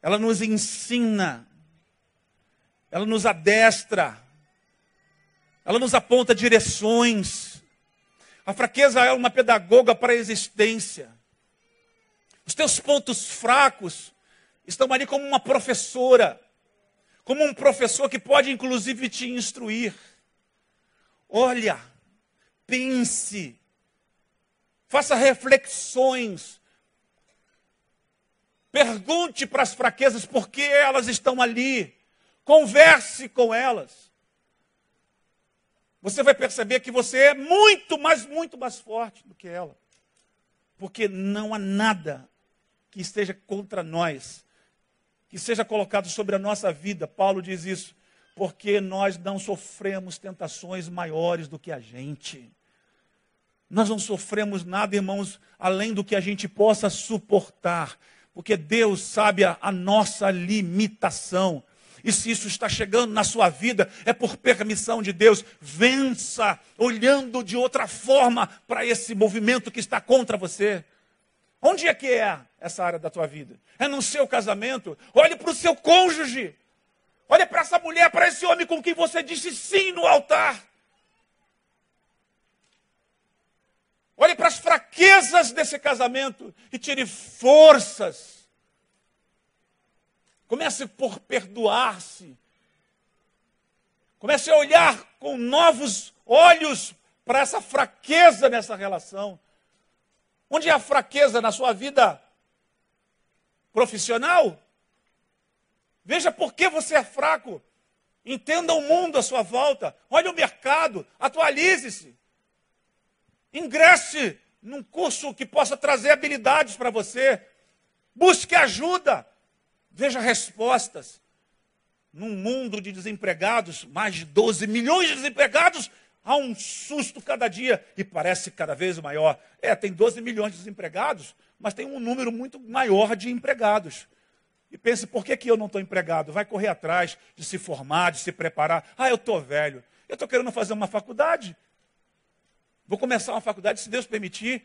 Ela nos ensina. Ela nos adestra ela nos aponta direções. A fraqueza é uma pedagoga para a existência. Os teus pontos fracos estão ali como uma professora, como um professor que pode inclusive te instruir. Olha, pense, faça reflexões, pergunte para as fraquezas por que elas estão ali, converse com elas você vai perceber que você é muito, mas muito mais forte do que ela. Porque não há nada que esteja contra nós, que seja colocado sobre a nossa vida. Paulo diz isso, porque nós não sofremos tentações maiores do que a gente. Nós não sofremos nada, irmãos, além do que a gente possa suportar, porque Deus sabe a, a nossa limitação. E se isso está chegando na sua vida, é por permissão de Deus. Vença olhando de outra forma para esse movimento que está contra você. Onde é que é essa área da tua vida? É no seu casamento? Olhe para o seu cônjuge. Olhe para essa mulher, para esse homem com quem você disse sim no altar. Olhe para as fraquezas desse casamento e tire forças Comece por perdoar-se. Comece a olhar com novos olhos para essa fraqueza nessa relação. Onde é a fraqueza na sua vida profissional? Veja por que você é fraco. Entenda o mundo à sua volta. Olhe o mercado. Atualize-se. Ingresse num curso que possa trazer habilidades para você. Busque ajuda. Veja respostas. Num mundo de desempregados, mais de 12 milhões de desempregados, há um susto cada dia e parece cada vez maior. É, tem 12 milhões de desempregados, mas tem um número muito maior de empregados. E pense, por que, que eu não estou empregado? Vai correr atrás de se formar, de se preparar. Ah, eu estou velho. Eu estou querendo fazer uma faculdade. Vou começar uma faculdade, se Deus permitir,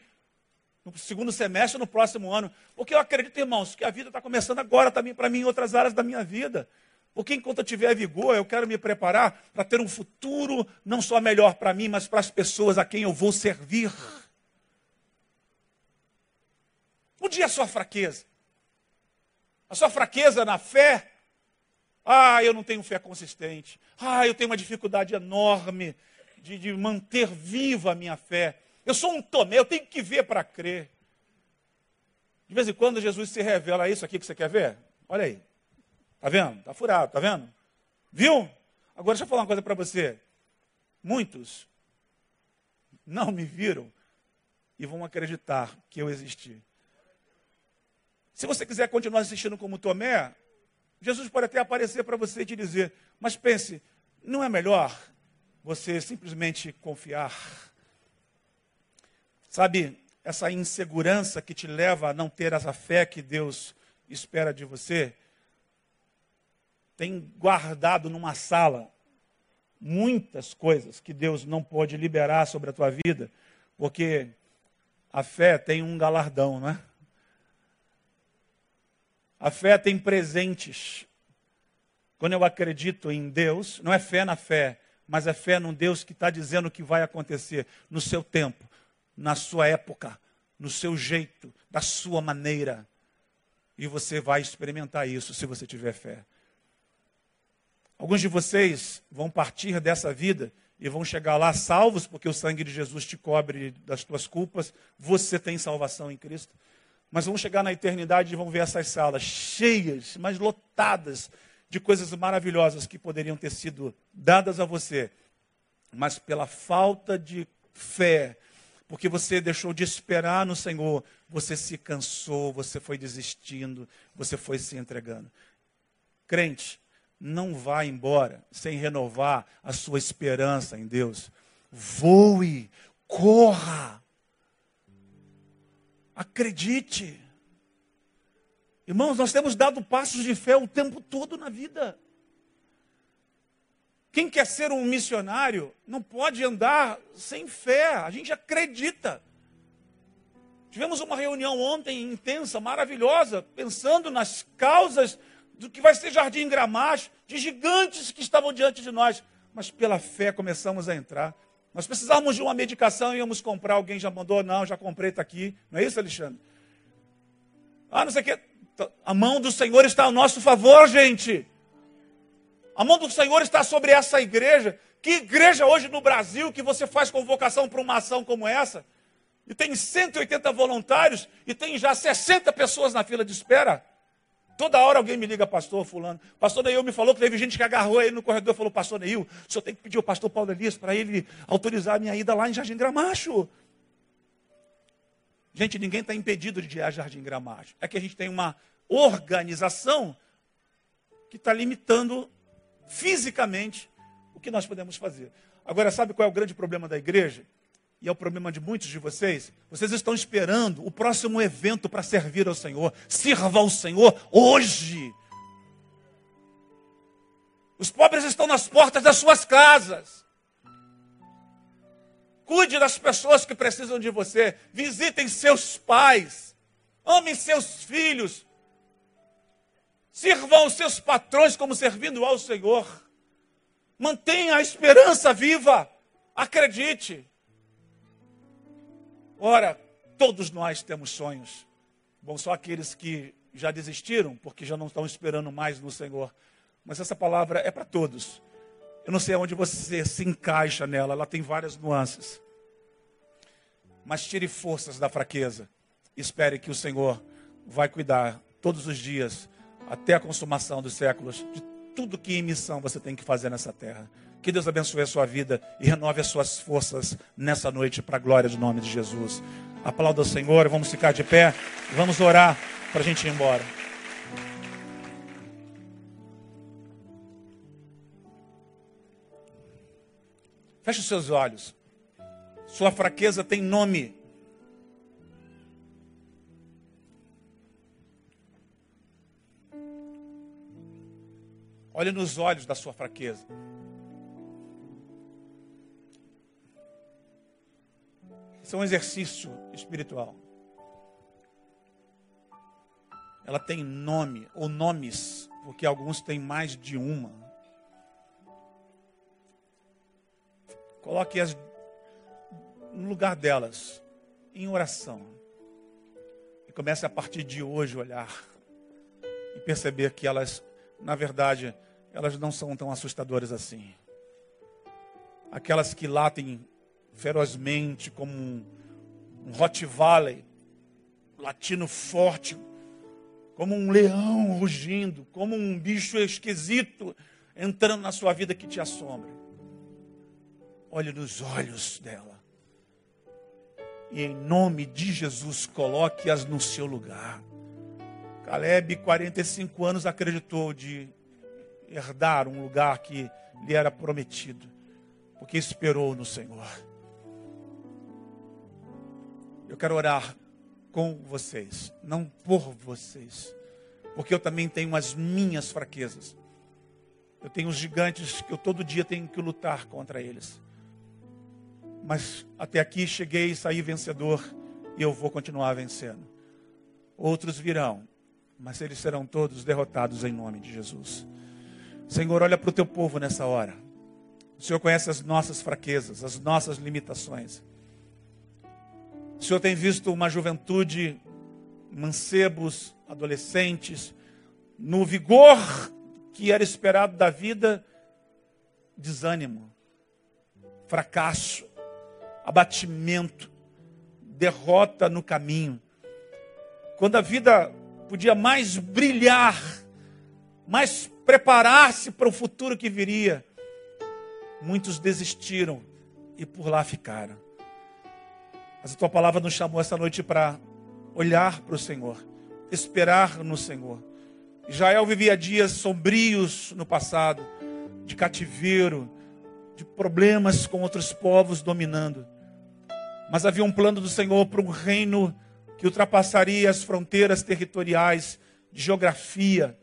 no segundo semestre, no próximo ano. Porque eu acredito, irmãos, que a vida está começando agora também para mim em outras áreas da minha vida. Porque enquanto eu tiver vigor, eu quero me preparar para ter um futuro não só melhor para mim, mas para as pessoas a quem eu vou servir. Onde é a sua fraqueza? A sua fraqueza na fé? Ah, eu não tenho fé consistente. Ah, eu tenho uma dificuldade enorme de, de manter viva a minha fé. Eu sou um Tomé, eu tenho que ver para crer. De vez em quando Jesus se revela isso aqui que você quer ver. Olha aí. Está vendo? Está furado, está vendo? Viu? Agora deixa eu falar uma coisa para você. Muitos não me viram e vão acreditar que eu existi. Se você quiser continuar assistindo como Tomé, Jesus pode até aparecer para você e te dizer, mas pense, não é melhor você simplesmente confiar Sabe, essa insegurança que te leva a não ter essa fé que Deus espera de você, tem guardado numa sala muitas coisas que Deus não pode liberar sobre a tua vida, porque a fé tem um galardão, não é? A fé tem presentes. Quando eu acredito em Deus, não é fé na fé, mas é fé num Deus que está dizendo o que vai acontecer no seu tempo na sua época, no seu jeito, da sua maneira. E você vai experimentar isso se você tiver fé. Alguns de vocês vão partir dessa vida e vão chegar lá salvos, porque o sangue de Jesus te cobre das tuas culpas, você tem salvação em Cristo. Mas vão chegar na eternidade e vão ver essas salas cheias, mas lotadas de coisas maravilhosas que poderiam ter sido dadas a você, mas pela falta de fé, porque você deixou de esperar no Senhor, você se cansou, você foi desistindo, você foi se entregando. Crente, não vá embora sem renovar a sua esperança em Deus. Voe, corra, acredite. Irmãos, nós temos dado passos de fé o tempo todo na vida. Quem quer ser um missionário não pode andar sem fé, a gente acredita. Tivemos uma reunião ontem intensa, maravilhosa, pensando nas causas do que vai ser Jardim Gramacho, de gigantes que estavam diante de nós. Mas pela fé começamos a entrar. Nós precisávamos de uma medicação, íamos comprar, alguém já mandou, não, já comprei, está aqui. Não é isso, Alexandre? Ah, não sei o que. A mão do Senhor está ao nosso favor, gente. A mão do Senhor está sobre essa igreja. Que igreja hoje no Brasil que você faz convocação para uma ação como essa? E tem 180 voluntários e tem já 60 pessoas na fila de espera. Toda hora alguém me liga, pastor fulano. Pastor Neil me falou que teve gente que agarrou ele no corredor e falou, pastor Neil, o senhor tem que pedir ao pastor Paulo Elias para ele autorizar a minha ida lá em Jardim Gramacho. Gente, ninguém está impedido de ir a Jardim Gramacho. É que a gente tem uma organização que está limitando fisicamente o que nós podemos fazer. Agora, sabe qual é o grande problema da igreja? E é o problema de muitos de vocês. Vocês estão esperando o próximo evento para servir ao Senhor. Sirva ao Senhor hoje. Os pobres estão nas portas das suas casas. Cuide das pessoas que precisam de você. Visitem seus pais. Amem seus filhos. Sirvam os seus patrões como servindo ao Senhor. Mantenha a esperança viva. Acredite. Ora, todos nós temos sonhos. Bom, só aqueles que já desistiram, porque já não estão esperando mais no Senhor. Mas essa palavra é para todos. Eu não sei onde você se encaixa nela, ela tem várias nuances. Mas tire forças da fraqueza. Espere que o Senhor vai cuidar todos os dias até a consumação dos séculos, de tudo que em missão você tem que fazer nessa terra. Que Deus abençoe a sua vida e renove as suas forças nessa noite para a glória do nome de Jesus. Aplauda o Senhor, vamos ficar de pé, vamos orar para a gente ir embora. Feche os seus olhos. Sua fraqueza tem nome. Olhe nos olhos da sua fraqueza. Isso é um exercício espiritual. Ela tem nome ou nomes, porque alguns têm mais de uma. Coloque-as no lugar delas, em oração. E comece a partir de hoje olhar e perceber que elas, na verdade, elas não são tão assustadoras assim. Aquelas que latem ferozmente como um, um Rottweiler, latino forte, como um leão rugindo, como um bicho esquisito entrando na sua vida que te assombra. Olhe nos olhos dela. E em nome de Jesus, coloque-as no seu lugar. Caleb, 45 anos, acreditou de herdar um lugar que lhe era prometido, porque esperou no Senhor. Eu quero orar com vocês, não por vocês, porque eu também tenho as minhas fraquezas. Eu tenho os gigantes que eu todo dia tenho que lutar contra eles. Mas até aqui cheguei e saí vencedor e eu vou continuar vencendo. Outros virão, mas eles serão todos derrotados em nome de Jesus. Senhor, olha para o teu povo nessa hora. O Senhor conhece as nossas fraquezas, as nossas limitações. O Senhor tem visto uma juventude, mancebos, adolescentes, no vigor que era esperado da vida, desânimo, fracasso, abatimento, derrota no caminho. Quando a vida podia mais brilhar, mais preparar-se para o futuro que viria, muitos desistiram e por lá ficaram. Mas a tua palavra nos chamou essa noite para olhar para o Senhor, esperar no Senhor. Israel vivia dias sombrios no passado, de cativeiro, de problemas com outros povos dominando. Mas havia um plano do Senhor para um reino que ultrapassaria as fronteiras territoriais de geografia,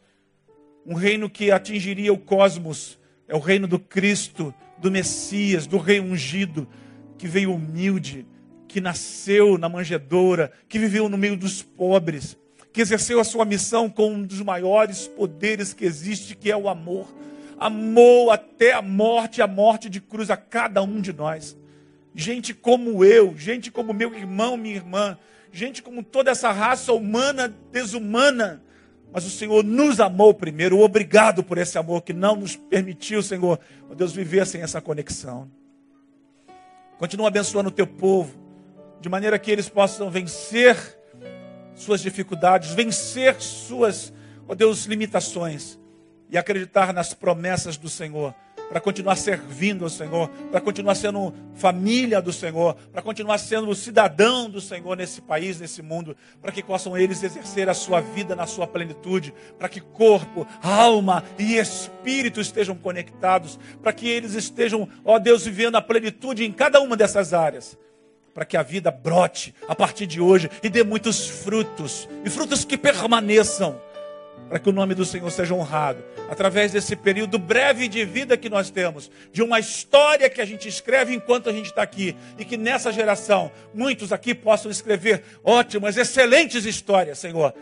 um reino que atingiria o cosmos, é o reino do Cristo, do Messias, do Rei ungido, que veio humilde, que nasceu na manjedoura, que viveu no meio dos pobres, que exerceu a sua missão com um dos maiores poderes que existe, que é o amor. Amou até a morte, a morte de cruz a cada um de nós. Gente como eu, gente como meu irmão, minha irmã, gente como toda essa raça humana, desumana, mas o Senhor nos amou primeiro. Obrigado por esse amor que não nos permitiu, Senhor, ó Deus, viver sem essa conexão. Continua abençoando o teu povo de maneira que eles possam vencer suas dificuldades, vencer suas, ó Deus, limitações e acreditar nas promessas do Senhor, para continuar servindo ao Senhor, para continuar sendo família do Senhor, para continuar sendo cidadão do Senhor nesse país, nesse mundo, para que possam eles exercer a sua vida na sua plenitude, para que corpo, alma e espírito estejam conectados, para que eles estejam, ó Deus, vivendo a plenitude em cada uma dessas áreas para que a vida brote a partir de hoje e dê muitos frutos, e frutos que permaneçam, para que o nome do Senhor seja honrado, através desse período breve de vida que nós temos, de uma história que a gente escreve enquanto a gente está aqui, e que nessa geração muitos aqui possam escrever ótimas, excelentes histórias, Senhor,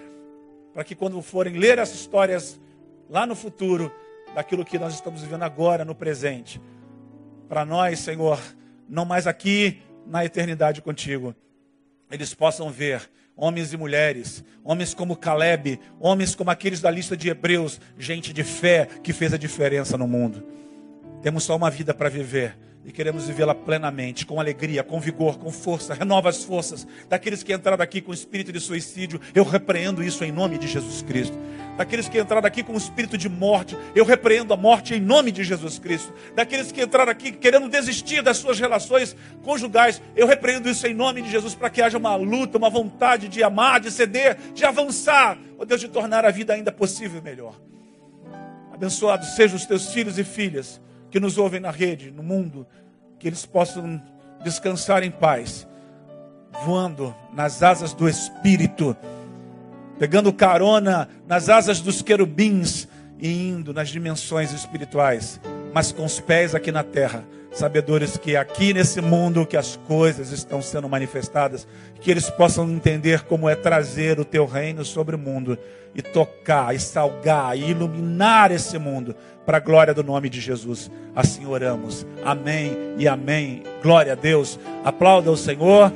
para que quando forem ler essas histórias lá no futuro, daquilo que nós estamos vivendo agora, no presente, para nós, Senhor, não mais aqui na eternidade contigo. Eles possam ver homens e mulheres, homens como Caleb, homens como aqueles da lista de Hebreus, gente de fé que fez a diferença no mundo. Temos só uma vida para viver e queremos vivê-la plenamente, com alegria, com vigor, com força. Renova as forças daqueles que entraram aqui com espírito de suicídio. Eu repreendo isso em nome de Jesus Cristo. Daqueles que entraram aqui com espírito de morte, eu repreendo a morte em nome de Jesus Cristo. Daqueles que entraram aqui querendo desistir das suas relações conjugais, eu repreendo isso em nome de Jesus para que haja uma luta, uma vontade de amar, de ceder, de avançar, ó Deus, de tornar a vida ainda possível e melhor. Abençoados sejam os teus filhos e filhas que nos ouvem na rede, no mundo, que eles possam descansar em paz, voando nas asas do Espírito, pegando carona nas asas dos querubins e indo nas dimensões espirituais, mas com os pés aqui na terra sabedores que aqui nesse mundo que as coisas estão sendo manifestadas, que eles possam entender como é trazer o teu reino sobre o mundo e tocar, e salgar, e iluminar esse mundo para a glória do nome de Jesus. Assim oramos. Amém e amém. Glória a Deus. Aplauda o Senhor.